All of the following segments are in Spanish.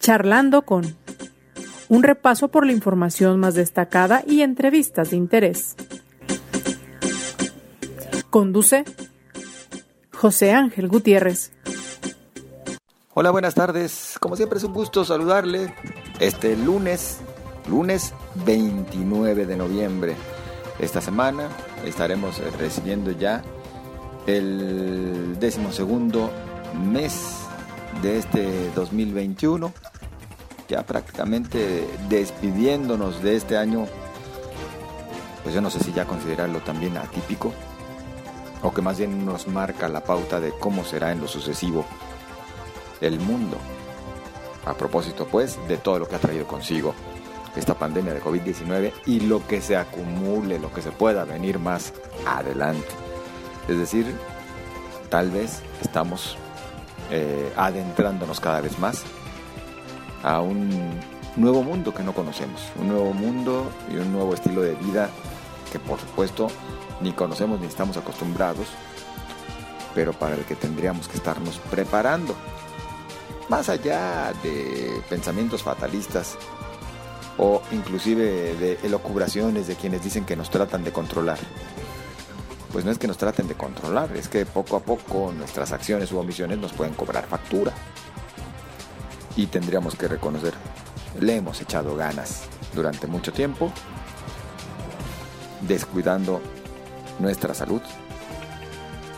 Charlando con un repaso por la información más destacada y entrevistas de interés. Conduce José Ángel Gutiérrez. Hola, buenas tardes. Como siempre es un gusto saludarle este lunes, lunes 29 de noviembre. Esta semana estaremos recibiendo ya el decimosegundo mes de este 2021, ya prácticamente despidiéndonos de este año, pues yo no sé si ya considerarlo también atípico, o que más bien nos marca la pauta de cómo será en lo sucesivo el mundo. A propósito, pues, de todo lo que ha traído consigo esta pandemia de COVID-19 y lo que se acumule, lo que se pueda venir más adelante. Es decir, tal vez estamos eh, adentrándonos cada vez más a un nuevo mundo que no conocemos, un nuevo mundo y un nuevo estilo de vida que por supuesto ni conocemos ni estamos acostumbrados, pero para el que tendríamos que estarnos preparando. Más allá de pensamientos fatalistas o inclusive de elocubraciones de quienes dicen que nos tratan de controlar. Pues no es que nos traten de controlar, es que poco a poco nuestras acciones u omisiones nos pueden cobrar factura. Y tendríamos que reconocer, le hemos echado ganas durante mucho tiempo, descuidando nuestra salud,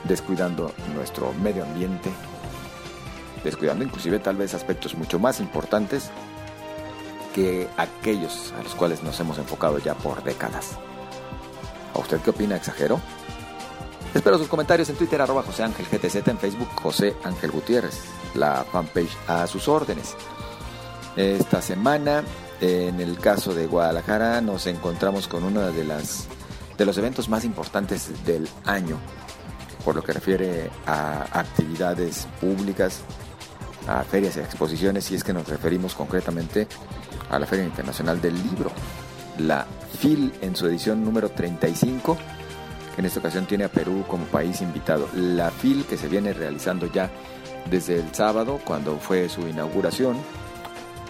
descuidando nuestro medio ambiente, descuidando inclusive tal vez aspectos mucho más importantes que aquellos a los cuales nos hemos enfocado ya por décadas. ¿A usted qué opina? ¿Exagero? Espero sus comentarios en Twitter, arroba José Ángel GTZ, en Facebook José Ángel Gutiérrez, la fanpage a sus órdenes. Esta semana, en el caso de Guadalajara, nos encontramos con uno de, las, de los eventos más importantes del año, por lo que refiere a actividades públicas, a ferias y exposiciones, y es que nos referimos concretamente a la Feria Internacional del Libro, la FIL en su edición número 35, que en esta ocasión tiene a Perú como país invitado. La FIL que se viene realizando ya desde el sábado, cuando fue su inauguración,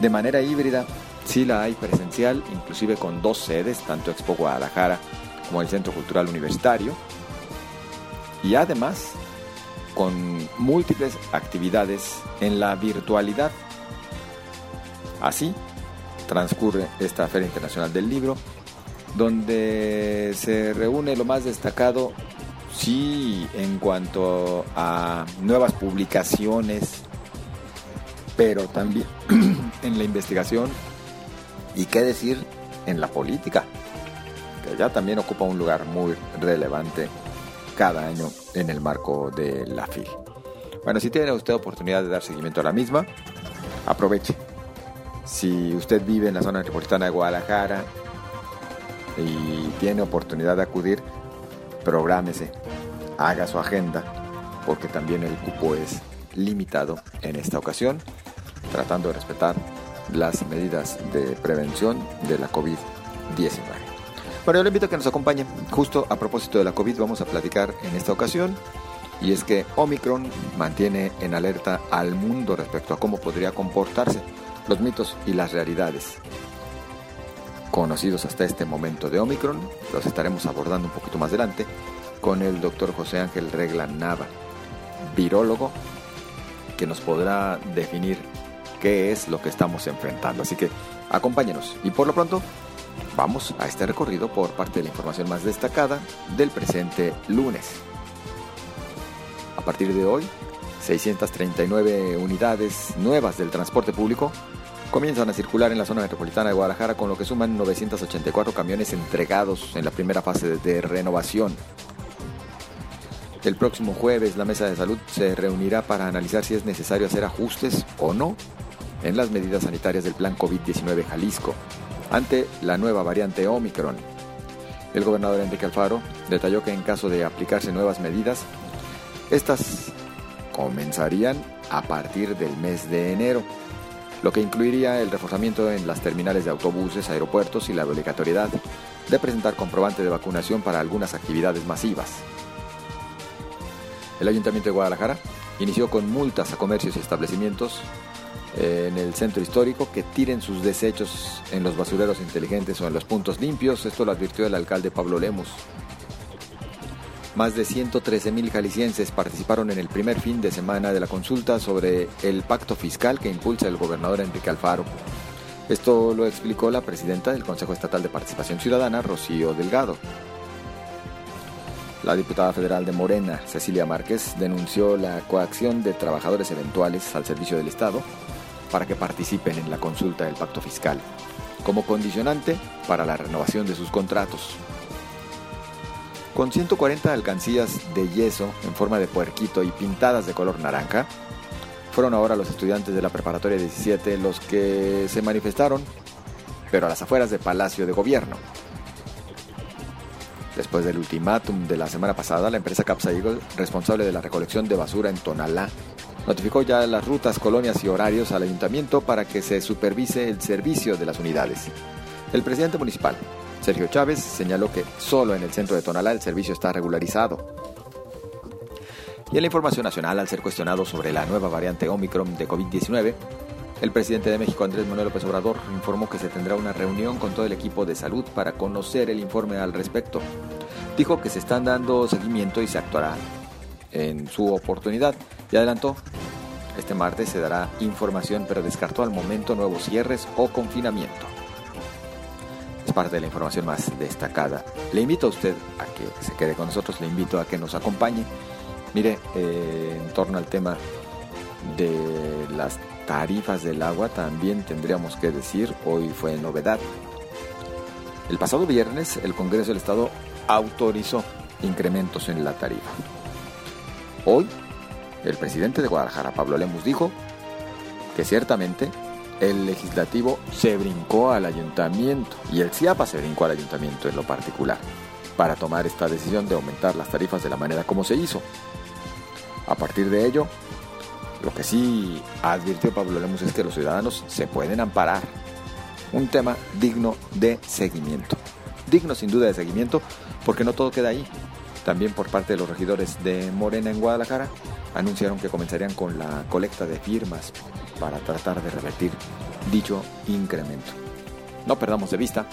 de manera híbrida, sí la hay presencial, inclusive con dos sedes, tanto Expo Guadalajara como el Centro Cultural Universitario, y además con múltiples actividades en la virtualidad. Así transcurre esta Feria Internacional del Libro, donde se reúne lo más destacado, sí, en cuanto a nuevas publicaciones, pero también en la investigación y qué decir en la política, que ya también ocupa un lugar muy relevante cada año en el marco de la FIL. Bueno, si tiene usted oportunidad de dar seguimiento a la misma, aproveche. Si usted vive en la zona metropolitana de Guadalajara y tiene oportunidad de acudir, prográmese, haga su agenda, porque también el cupo es limitado en esta ocasión, tratando de respetar las medidas de prevención de la COVID-19. Bueno, yo le invito a que nos acompañe. Justo a propósito de la COVID vamos a platicar en esta ocasión. Y es que Omicron mantiene en alerta al mundo respecto a cómo podría comportarse, los mitos y las realidades. Conocidos hasta este momento de Omicron, los estaremos abordando un poquito más adelante con el doctor José Ángel Regla Nava, virólogo, que nos podrá definir qué es lo que estamos enfrentando. Así que acompáñenos y por lo pronto Vamos a este recorrido por parte de la información más destacada del presente lunes. A partir de hoy, 639 unidades nuevas del transporte público comienzan a circular en la zona metropolitana de Guadalajara, con lo que suman 984 camiones entregados en la primera fase de renovación. El próximo jueves la Mesa de Salud se reunirá para analizar si es necesario hacer ajustes o no en las medidas sanitarias del Plan COVID-19 Jalisco ante la nueva variante Omicron. El gobernador Enrique Alfaro detalló que en caso de aplicarse nuevas medidas, estas comenzarían a partir del mes de enero, lo que incluiría el reforzamiento en las terminales de autobuses, aeropuertos y la obligatoriedad de presentar comprobante de vacunación para algunas actividades masivas. El Ayuntamiento de Guadalajara inició con multas a comercios y establecimientos eh, en el centro histórico que tiren sus desechos en los basureros inteligentes o en los puntos limpios. Esto lo advirtió el alcalde Pablo Lemus. Más de 113 mil jaliscienses participaron en el primer fin de semana de la consulta sobre el pacto fiscal que impulsa el gobernador Enrique Alfaro. Esto lo explicó la presidenta del Consejo Estatal de Participación Ciudadana, Rocío Delgado. La diputada federal de Morena, Cecilia Márquez, denunció la coacción de trabajadores eventuales al servicio del Estado para que participen en la consulta del pacto fiscal, como condicionante para la renovación de sus contratos. Con 140 alcancías de yeso en forma de puerquito y pintadas de color naranja, fueron ahora los estudiantes de la preparatoria 17 los que se manifestaron, pero a las afueras del Palacio de Gobierno. Después del ultimátum de la semana pasada, la empresa Capsa Eagle, responsable de la recolección de basura en Tonalá, notificó ya las rutas, colonias y horarios al ayuntamiento para que se supervise el servicio de las unidades. El presidente municipal, Sergio Chávez, señaló que solo en el centro de Tonalá el servicio está regularizado. Y en la información nacional, al ser cuestionado sobre la nueva variante Omicron de COVID-19, el presidente de México, Andrés Manuel López Obrador, informó que se tendrá una reunión con todo el equipo de salud para conocer el informe al respecto. Dijo que se están dando seguimiento y se actuará en su oportunidad y adelantó, este martes se dará información pero descartó al momento nuevos cierres o confinamiento. Es parte de la información más destacada. Le invito a usted a que se quede con nosotros, le invito a que nos acompañe. Mire, eh, en torno al tema de las tarifas del agua también tendríamos que decir, hoy fue novedad. El pasado viernes el Congreso del Estado autorizó incrementos en la tarifa. Hoy, el presidente de Guadalajara, Pablo Lemus, dijo que ciertamente el legislativo se brincó al ayuntamiento y el CIAPA se brincó al ayuntamiento en lo particular para tomar esta decisión de aumentar las tarifas de la manera como se hizo. A partir de ello, lo que sí advirtió Pablo Lemus es que los ciudadanos se pueden amparar. Un tema digno de seguimiento. Digno sin duda de seguimiento porque no todo queda ahí. También por parte de los regidores de Morena en Guadalajara anunciaron que comenzarían con la colecta de firmas para tratar de revertir dicho incremento. No perdamos de vista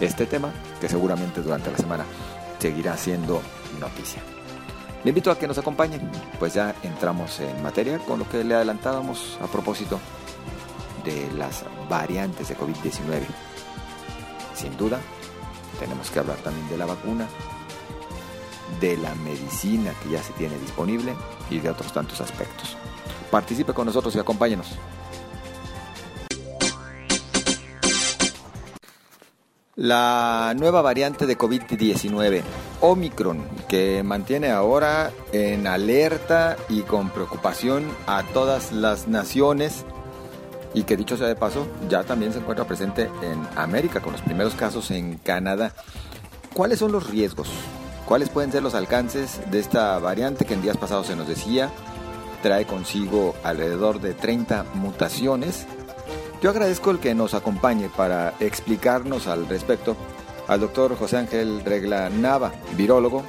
este tema que seguramente durante la semana seguirá siendo noticia. Le invito a que nos acompañen, pues ya entramos en materia con lo que le adelantábamos a propósito de las variantes de COVID-19. Sin duda, tenemos que hablar también de la vacuna, de la medicina que ya se tiene disponible y de otros tantos aspectos. Participe con nosotros y acompáñenos. La nueva variante de COVID-19, Omicron, que mantiene ahora en alerta y con preocupación a todas las naciones y que dicho sea de paso, ya también se encuentra presente en América con los primeros casos en Canadá. ¿Cuáles son los riesgos? ¿Cuáles pueden ser los alcances de esta variante que en días pasados se nos decía? Trae consigo alrededor de 30 mutaciones. Yo agradezco el que nos acompañe para explicarnos al respecto al doctor José Ángel Regla Nava, virólogo,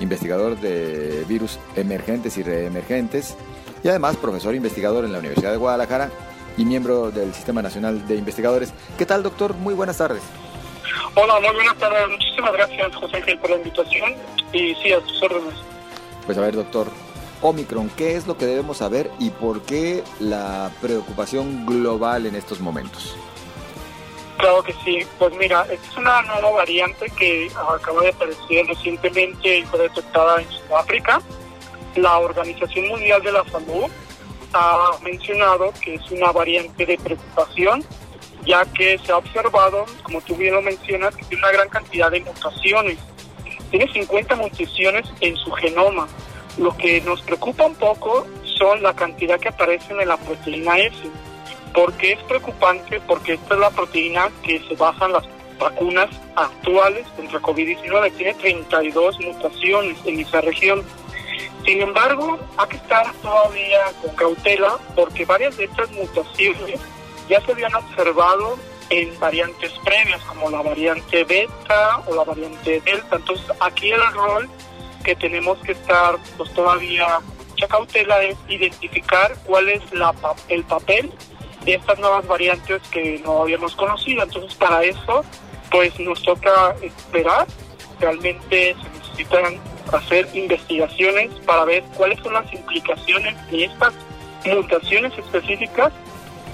investigador de virus emergentes y reemergentes y además profesor investigador en la Universidad de Guadalajara y miembro del Sistema Nacional de Investigadores. ¿Qué tal, doctor? Muy buenas tardes. Hola, muy buenas tardes. Muchísimas gracias, José Ángel, por la invitación. Y sí, a tus órdenes. Pues a ver, doctor, Omicron, ¿qué es lo que debemos saber y por qué la preocupación global en estos momentos? Claro que sí. Pues mira, es una nueva variante que acaba de aparecer recientemente y fue detectada en Sudáfrica. La Organización Mundial de la Salud ha mencionado que es una variante de preocupación ya que se ha observado, como tú bien lo mencionas, que tiene una gran cantidad de mutaciones. Tiene 50 mutaciones en su genoma. Lo que nos preocupa un poco son la cantidad que aparecen en la proteína S. ¿Por qué es preocupante? Porque esta es la proteína que se basan las vacunas actuales contra COVID-19. Tiene 32 mutaciones en esa región. Sin embargo, hay que estar todavía con cautela porque varias de estas mutaciones ya se habían observado en variantes previas como la variante beta o la variante delta. Entonces aquí el rol que tenemos que estar pues todavía mucha cautela es identificar cuál es la, el papel de estas nuevas variantes que no habíamos conocido. Entonces, para eso, pues nos toca esperar. Realmente se necesitan hacer investigaciones para ver cuáles son las implicaciones de estas mutaciones específicas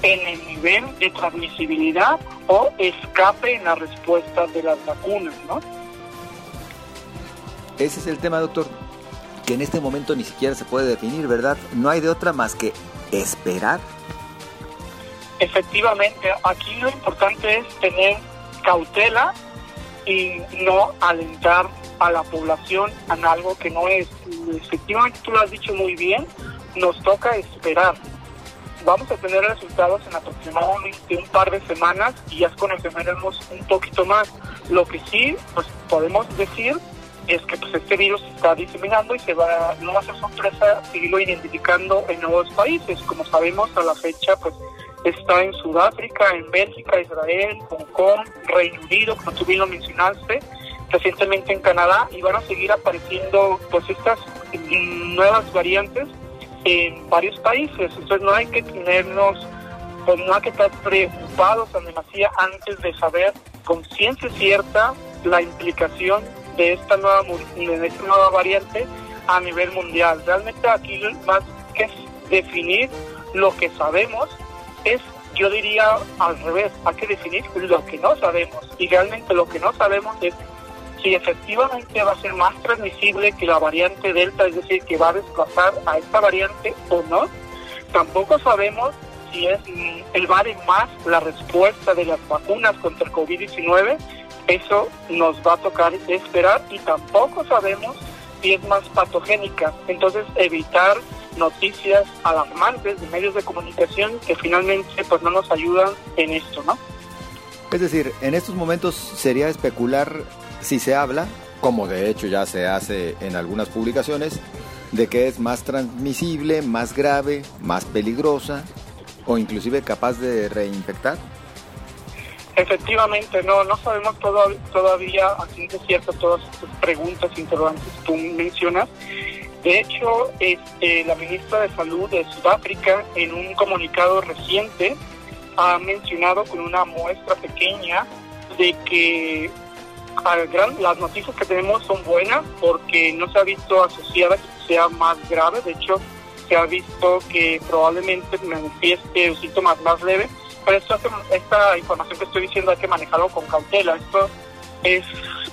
en el nivel de transmisibilidad o escape en la respuesta de las vacunas, ¿no? Ese es el tema, doctor, que en este momento ni siquiera se puede definir, ¿verdad? No hay de otra más que esperar. Efectivamente, aquí lo importante es tener cautela y no alentar a la población en algo que no es. Efectivamente, tú lo has dicho muy bien, nos toca esperar. Vamos a tener resultados en aproximadamente un par de semanas y ya conoceremos un poquito más. Lo que sí, pues podemos decir es que pues este virus está diseminando y se va, no va a ser sorpresa seguirlo identificando en nuevos países. Como sabemos, a la fecha, pues está en Sudáfrica, en Bélgica, Israel, Hong Kong, Reino Unido, como tú bien lo mencionaste, recientemente en Canadá, y van a seguir apareciendo pues estas nuevas variantes en varios países. Entonces no hay que tenernos, pues no hay que estar preocupados, demasiado antes de saber con ciencia cierta la implicación de esta nueva de esta nueva variante a nivel mundial. Realmente aquí más que definir lo que sabemos es yo diría al revés, hay que definir lo que no sabemos y realmente lo que no sabemos es si efectivamente va a ser más transmisible que la variante Delta, es decir, que va a desplazar a esta variante o no. Tampoco sabemos si es el vale más la respuesta de las vacunas contra el COVID-19 eso nos va a tocar esperar y tampoco sabemos si es más patogénica. Entonces, evitar noticias alarmantes de medios de comunicación que finalmente pues no nos ayudan en esto, ¿no? Es decir, en estos momentos sería especular si se habla, como de hecho ya se hace en algunas publicaciones, de que es más transmisible, más grave, más peligrosa o inclusive capaz de reinfectar. Efectivamente, no, no sabemos todo, todavía a ciencia cierta todas estas preguntas interrogantes que tú mencionas. De hecho, este, la ministra de Salud de Sudáfrica, en un comunicado reciente, ha mencionado con una muestra pequeña de que las noticias que tenemos son buenas porque no se ha visto asociada que sea más grave. De hecho, se ha visto que probablemente manifieste síntomas más leves pero esta información que estoy diciendo hay que manejarlo con cautela. Esto es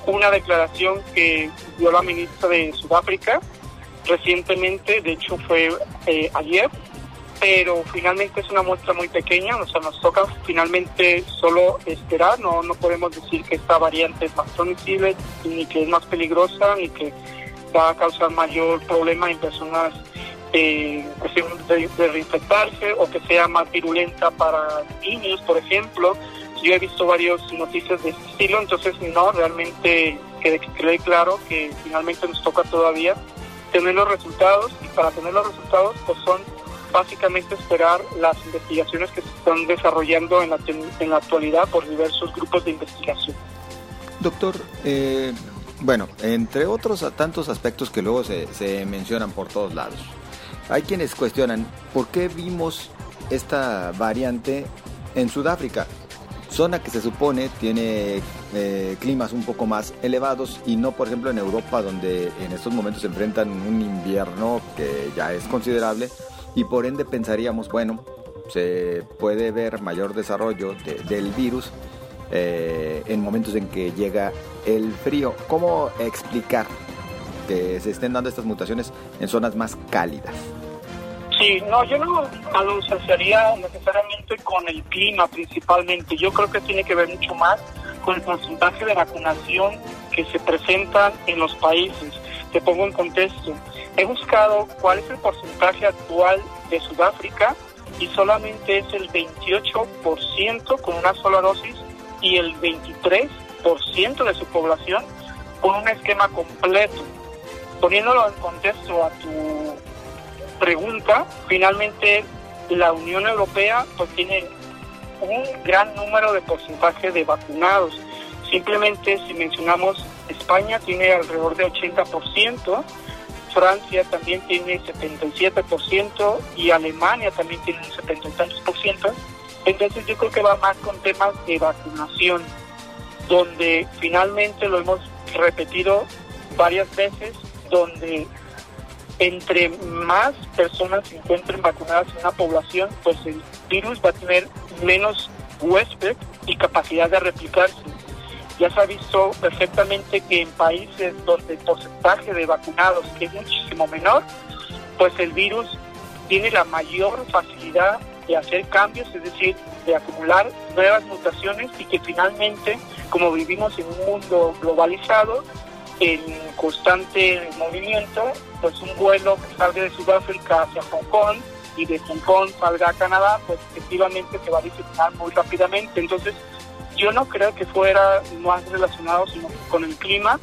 una declaración que dio la ministra de Sudáfrica recientemente, de hecho fue eh, ayer, pero finalmente es una muestra muy pequeña, o sea, nos toca finalmente solo esperar, no, no podemos decir que esta variante es más transmisible, ni que es más peligrosa, ni que va a causar mayor problema en personas eh, de, de, reinfectarse o que sea más virulenta para niños, por ejemplo. Yo he visto varias noticias de este estilo, entonces no, realmente que quede claro que finalmente nos toca todavía tener los resultados y para tener los resultados pues son básicamente esperar las investigaciones que se están desarrollando en la, en la actualidad por diversos grupos de investigación. Doctor, eh, bueno, entre otros tantos aspectos que luego se, se mencionan por todos lados, hay quienes cuestionan por qué vimos esta variante en Sudáfrica, zona que se supone tiene eh, climas un poco más elevados y no, por ejemplo, en Europa, donde en estos momentos se enfrentan un invierno que ya es considerable y por ende pensaríamos, bueno, se puede ver mayor desarrollo del virus eh, en momentos en que llega el frío. ¿Cómo explicar que se estén dando estas mutaciones en zonas más cálidas. Sí, no, yo no lo asociaría necesariamente con el clima principalmente. Yo creo que tiene que ver mucho más con el porcentaje de vacunación que se presentan en los países. Te pongo en contexto. He buscado cuál es el porcentaje actual de Sudáfrica y solamente es el 28% con una sola dosis y el 23% de su población con un esquema completo poniéndolo en contexto a tu pregunta, finalmente la Unión Europea pues tiene un gran número de porcentaje de vacunados. Simplemente si mencionamos España tiene alrededor de 80%, Francia también tiene 77% y Alemania también tiene un 70%. Entonces yo creo que va más con temas de vacunación, donde finalmente lo hemos repetido varias veces, donde entre más personas se encuentren vacunadas en una población, pues el virus va a tener menos huésped y capacidad de replicarse. Ya se ha visto perfectamente que en países donde el porcentaje de vacunados es muchísimo menor, pues el virus tiene la mayor facilidad de hacer cambios, es decir, de acumular nuevas mutaciones y que finalmente, como vivimos en un mundo globalizado, en constante movimiento, pues un vuelo que salga de Sudáfrica hacia Hong Kong y de Hong Kong salga a Canadá, pues efectivamente se va a diseminar muy rápidamente. Entonces, yo no creo que fuera más relacionado sino con el clima,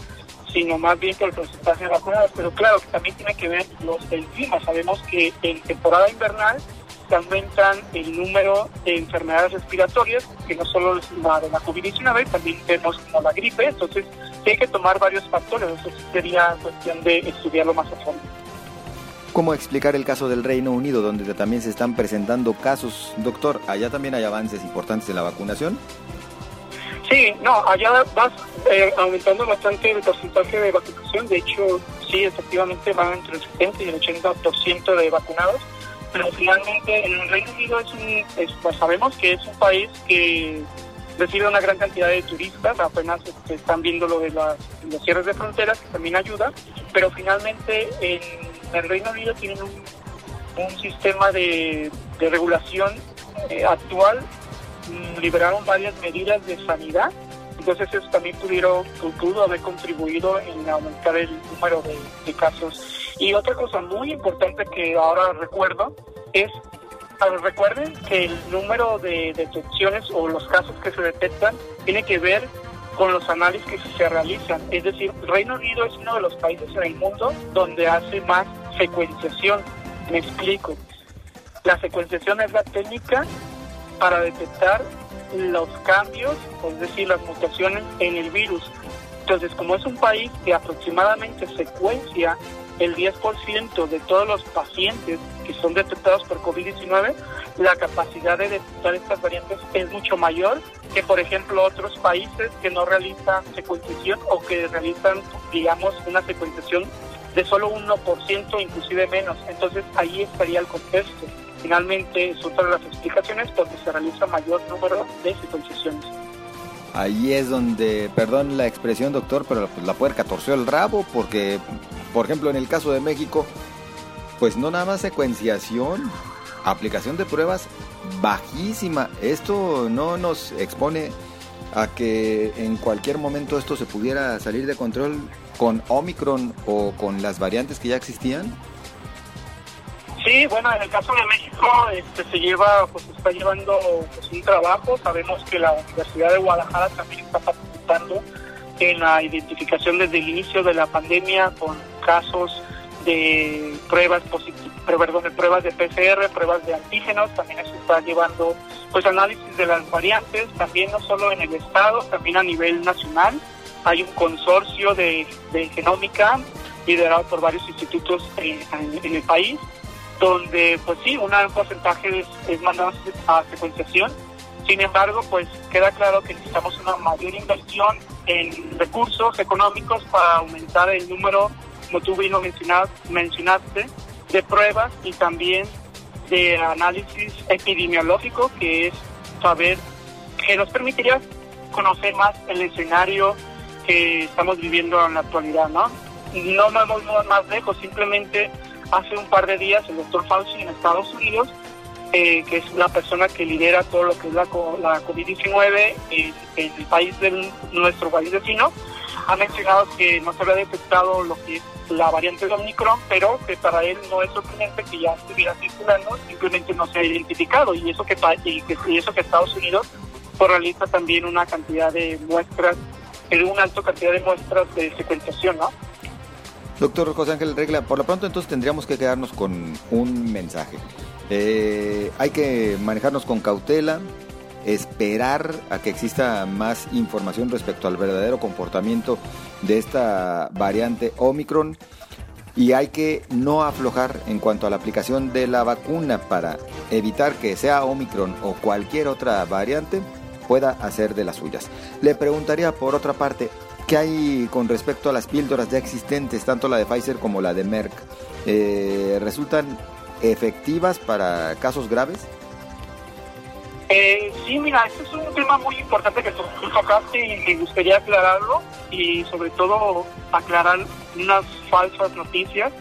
sino más bien con el porcentaje de vacunados. Pero claro, que también tiene que ver los, el clima. Sabemos que en temporada invernal se aumentan el número de enfermedades respiratorias, que no solo es la de la COVID-19, también vemos como la gripe. Entonces, hay que tomar varios factores. Eso sería cuestión de estudiarlo más a fondo. ¿Cómo explicar el caso del Reino Unido, donde también se están presentando casos? Doctor, ¿allá también hay avances importantes en la vacunación? Sí, no, allá va eh, aumentando bastante el porcentaje de vacunación. De hecho, sí, efectivamente van entre el 70 y el 80% de vacunados. Pero finalmente en el Reino Unido es un, pues sabemos que es un país que recibe una gran cantidad de turistas, apenas están viendo lo de las, los cierres de fronteras, que también ayuda, pero finalmente en el Reino Unido tienen un, sistema de, regulación eh, actual, mm, liberaron varias medidas de sanidad, entonces eso también pudieron, pudo haber contribuido en aumentar el número de casos. Y otra cosa muy importante que ahora recuerdo es recuerden que el número de detecciones o los casos que se detectan tiene que ver con los análisis que se realizan. Es decir, Reino Unido es uno de los países en el mundo donde hace más secuenciación. Me explico. La secuenciación es la técnica para detectar los cambios, es decir, las mutaciones en el virus. Entonces, como es un país que aproximadamente secuencia el 10% de todos los pacientes que son detectados por COVID-19, la capacidad de detectar estas variantes es mucho mayor que, por ejemplo, otros países que no realizan secuenciación o que realizan, digamos, una secuenciación de solo 1%, inclusive menos. Entonces ahí estaría el contexto. Finalmente es otra de las explicaciones porque se realiza mayor número de secuenciaciones. Ahí es donde, perdón la expresión doctor, pero la puerca torció el rabo porque por ejemplo, en el caso de México, pues no nada más secuenciación, aplicación de pruebas bajísima. Esto no nos expone a que en cualquier momento esto se pudiera salir de control con Omicron o con las variantes que ya existían. Sí, bueno, en el caso de México este, se lleva, pues está llevando pues, un trabajo. Sabemos que la Universidad de Guadalajara también está participando en la identificación desde el inicio de la pandemia con casos de pruebas perdón, de pruebas de PCR, pruebas de antígenos, también se está llevando pues análisis de las variantes, también no solo en el estado, también a nivel nacional. Hay un consorcio de, genómica liderado por varios institutos en, el país, donde pues sí, un porcentaje es, es mandado a secuenciación. Sin embargo, pues queda claro que necesitamos una mayor inversión en recursos económicos para aumentar el número como tú bien lo mencionaste, de pruebas y también de análisis epidemiológico, que es saber, que nos permitiría conocer más el escenario que estamos viviendo en la actualidad, ¿no? No nos vamos más lejos, simplemente hace un par de días el doctor Fauci en Estados Unidos, eh, que es la persona que lidera todo lo que es la, la COVID-19 en, el país de nuestro país vecino, ha mencionado que no se había detectado lo que es la variante de Omicron, pero que para él no es sorprendente que ya estuviera circulando, simplemente no se ha identificado y eso que, y eso que Estados Unidos pues, realiza también una cantidad de muestras, una alta cantidad de muestras de secuenciación, ¿no? Doctor José Ángel Regla, por lo pronto entonces tendríamos que quedarnos con un mensaje. Eh, hay que manejarnos con cautela, esperar a que exista más información respecto al verdadero comportamiento de esta variante Omicron y hay que no aflojar en cuanto a la aplicación de la vacuna para evitar que sea Omicron o cualquier otra variante pueda hacer de las suyas. Le preguntaría por otra parte, ¿qué hay con respecto a las píldoras ya existentes, tanto la de Pfizer como la de Merck? Eh, ¿Resultan efectivas para casos graves? Eh, sí, mira, este es un tema muy importante que tocaste y me gustaría aclararlo y sobre todo aclarar unas falsas noticias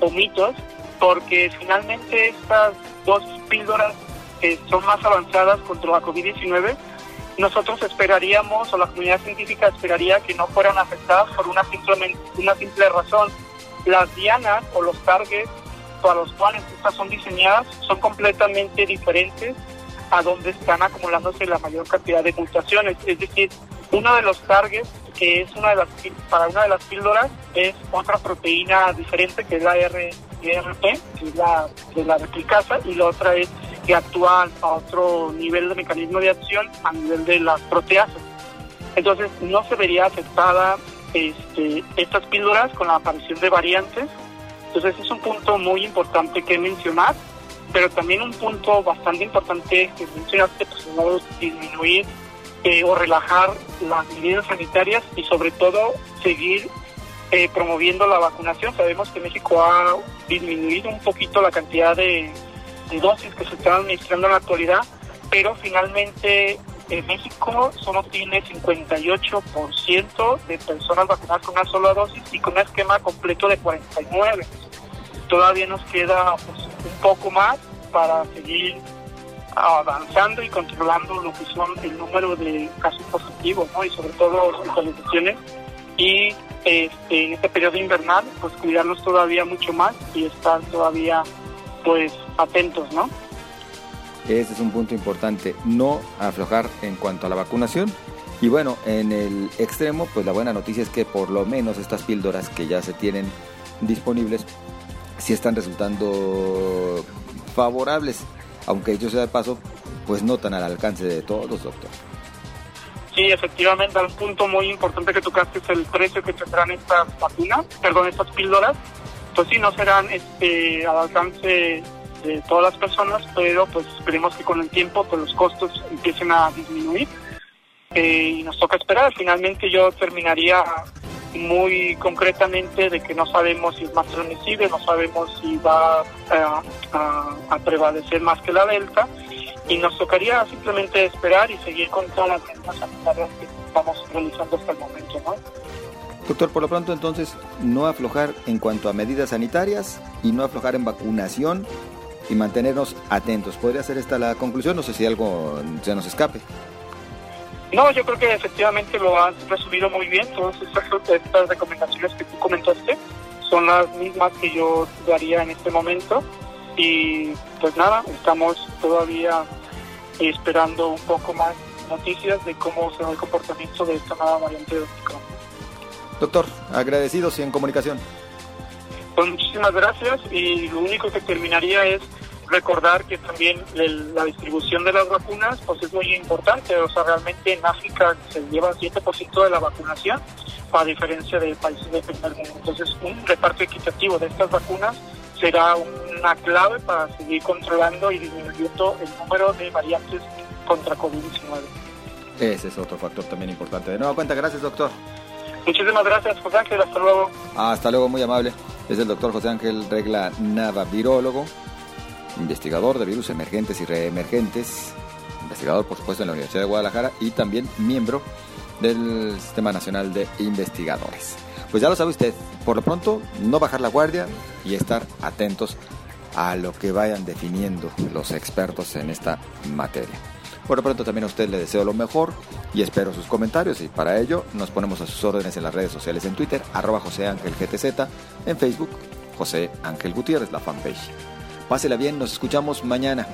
o mitos, porque finalmente estas dos píldoras que son más avanzadas contra la COVID-19, nosotros esperaríamos, o la comunidad científica esperaría que no fueran afectadas por una, simplemente, una simple razón. Las dianas o los targets para los cuales estas son diseñadas son completamente diferentes a donde están acumulándose la mayor cantidad de mutaciones. Es decir, uno de los targets que es una de las para una de las píldoras es otra proteína diferente que es la RRP, que es la de la replicasa, y la otra es que actúa a otro nivel de mecanismo de acción a nivel de las proteasas. Entonces no se vería afectada este, estas píldoras con la aparición de variantes. Entonces es un punto muy importante que mencionar pero también un punto bastante importante que mencionaste, pues disminuir eh, o relajar las medidas sanitarias y sobre todo seguir eh, promoviendo la vacunación. Sabemos que México ha disminuido un poquito la cantidad de, dosis que se están administrando en la actualidad, pero finalmente eh, México solo tiene 58% de personas vacunadas con una sola dosis y con un esquema completo de 49. Todavía nos queda pues, un poco más para seguir avanzando y controlando lo que son el número de casos positivos, ¿no? Y sobre todo hospitalizaciones. Y este, en este periodo invernal, pues cuidarnos todavía mucho más y estar todavía, pues, atentos, ¿no? Ese es un punto importante, no aflojar en cuanto a la vacunación. Y bueno, en el extremo, pues la buena noticia es que por lo menos estas píldoras que ya se tienen disponibles si están resultando favorables, aunque ellos sea de paso, pues no tan al alcance de todos, doctor. Sí, efectivamente, un punto muy importante que tocaste es el precio que tendrán estas vacunas, perdón, estas píldoras. Pues sí, no serán este, al alcance de todas las personas, pero pues esperemos que con el tiempo pues los costos empiecen a disminuir eh, y nos toca esperar. Finalmente yo terminaría muy concretamente de que no sabemos si es más transmisible, no sabemos si va a, prevalecer más que la delta y nos tocaría simplemente esperar y seguir con todas las medidas sanitarias que estamos realizando hasta el momento. ¿no? Doctor, por lo pronto entonces no aflojar en cuanto a medidas sanitarias y no aflojar en vacunación y mantenernos atentos. ¿Podría ser esta la conclusión? No sé si algo se nos escape. No, yo creo que efectivamente lo has resumido muy bien. Todas estas, recomendaciones que tú comentaste son las mismas que yo daría en este momento. Y pues nada, estamos todavía esperando un poco más noticias de cómo será el comportamiento de esta nueva variante de Omicron. Doctor, agradecidos y en comunicación. Pues muchísimas gracias y lo único que terminaría es recordar que también la distribución de las vacunas pues es muy importante, o sea, realmente en África se lleva 7% de la vacunación, a diferencia de países del primer mundo. Entonces, un reparto equitativo de estas vacunas será una clave para seguir controlando y disminuyendo el número de variantes contra COVID-19. Ese es otro factor también importante. De nuevo cuenta, gracias doctor. Muchísimas gracias, José Ángel. Hasta luego. Hasta luego, muy amable. Es el doctor José Ángel Regla Nava, virólogo investigador de virus emergentes y reemergentes, investigador por supuesto en la Universidad de Guadalajara y también miembro del Sistema Nacional de Investigadores. Pues ya lo sabe usted, por lo pronto no bajar la guardia y estar atentos a lo que vayan definiendo los expertos en esta materia. Por lo pronto también a usted le deseo lo mejor y espero sus comentarios y para ello nos ponemos a sus órdenes en las redes sociales en Twitter, arroba José Ángel GTZ, en Facebook, José Ángel Gutiérrez, la fanpage. Pásela bien, nos escuchamos mañana.